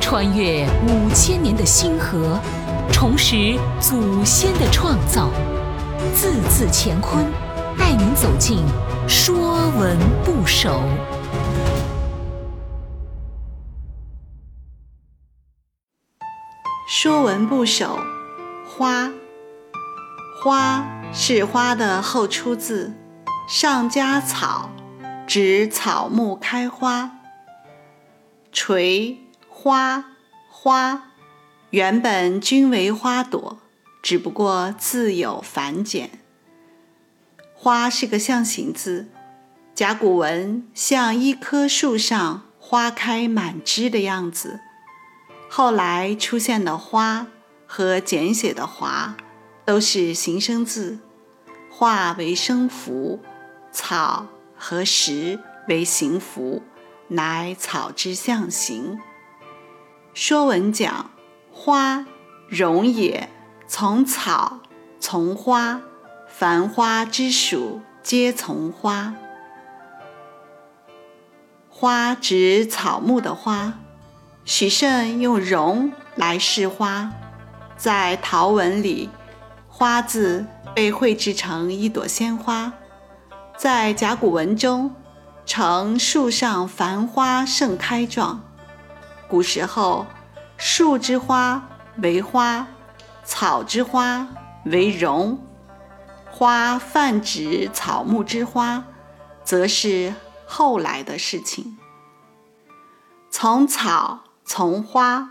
穿越五千年的星河，重拾祖先的创造，字字乾坤，带您走进《说文不首》。《说文不首》花，花是花的后出字，上加草，指草木开花。垂。花花原本均为花朵，只不过字有繁简。花是个象形字，甲骨文像一棵树上花开满枝的样子。后来出现的花和简写的华都是形声字，化为声符，草和石为形符，乃草之象形。说文讲花，荣也，从草，从花，凡花之属，皆从花。花指草木的花。许慎用荣来示花，在陶文里，花字被绘制成一朵鲜花，在甲骨文中呈树上繁花盛开状。古时候，树之花为花，草之花为荣，花泛指草木之花，则是后来的事情。从草，从花，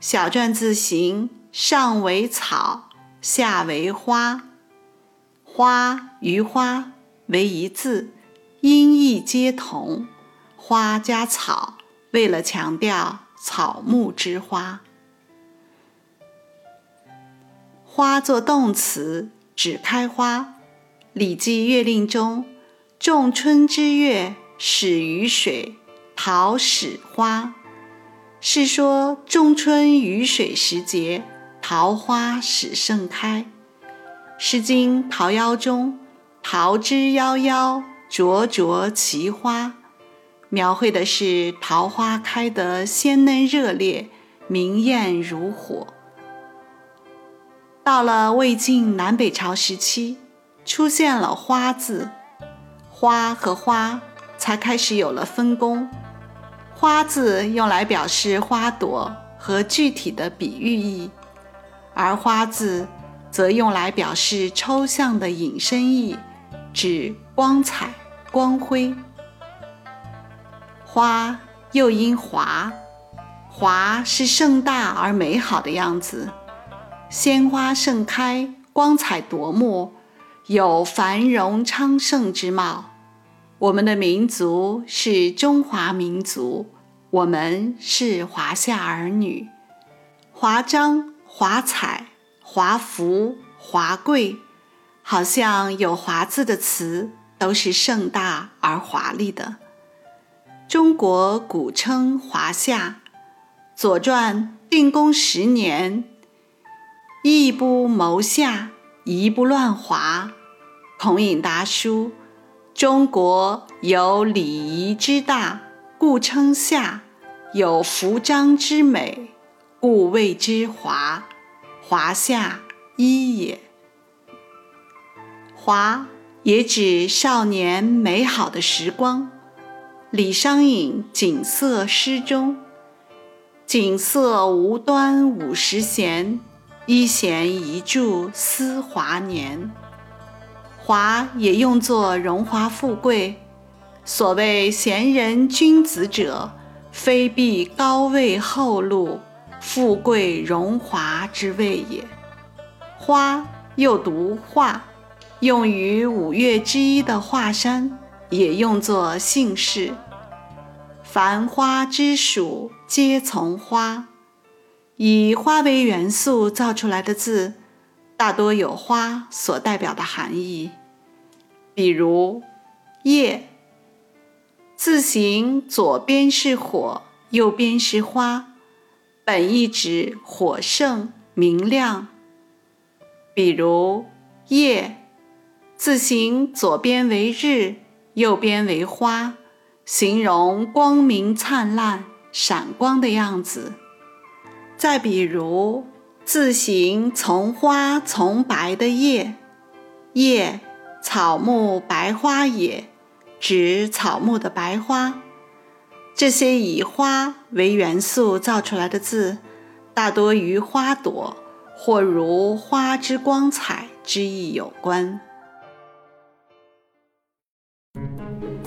小篆字形上为草，下为花，花与花为一字，音义皆同。花加草，为了强调。草木之花，花作动词，指开花。《礼记月令》中，仲春之月，始于水，桃始花，是说仲春雨水时节，桃花始盛开。《诗经·桃夭》中，桃之夭夭，灼灼其花。描绘的是桃花开得鲜嫩热烈，明艳如火。到了魏晋南北朝时期，出现了“花”字，花和花才开始有了分工。花字用来表示花朵和具体的比喻意，而花字则用来表示抽象的引申意，指光彩、光辉。花又因华，华是盛大而美好的样子。鲜花盛开，光彩夺目，有繁荣昌盛之貌。我们的民族是中华民族，我们是华夏儿女。华章、华彩、华服、华贵，好像有“华”字的词，都是盛大而华丽的。中国古称华夏，《左传》定公十年，一不谋夏，一不乱华。孔颖达书：中国有礼仪之大，故称夏；有服章之美，故谓之华。华夏一也。华也指少年美好的时光。李商隐《锦瑟》诗中：“锦瑟无端五十弦，一弦一柱思华年。”华也用作荣华富贵。所谓贤人君子者，非必高位厚禄、富贵荣华之谓也。花又读画，用于五岳之一的华山。也用作姓氏。凡花之属，皆从花。以花为元素造出来的字，大多有花所代表的含义。比如“叶”，字形左边是火，右边是花，本意指火盛明亮。比如“夜”，字形左边为日。右边为花，形容光明灿烂、闪光的样子。再比如字形从花从白的叶，叶草木白花也，指草木的白花。这些以花为元素造出来的字，大多与花朵或如花之光彩之意有关。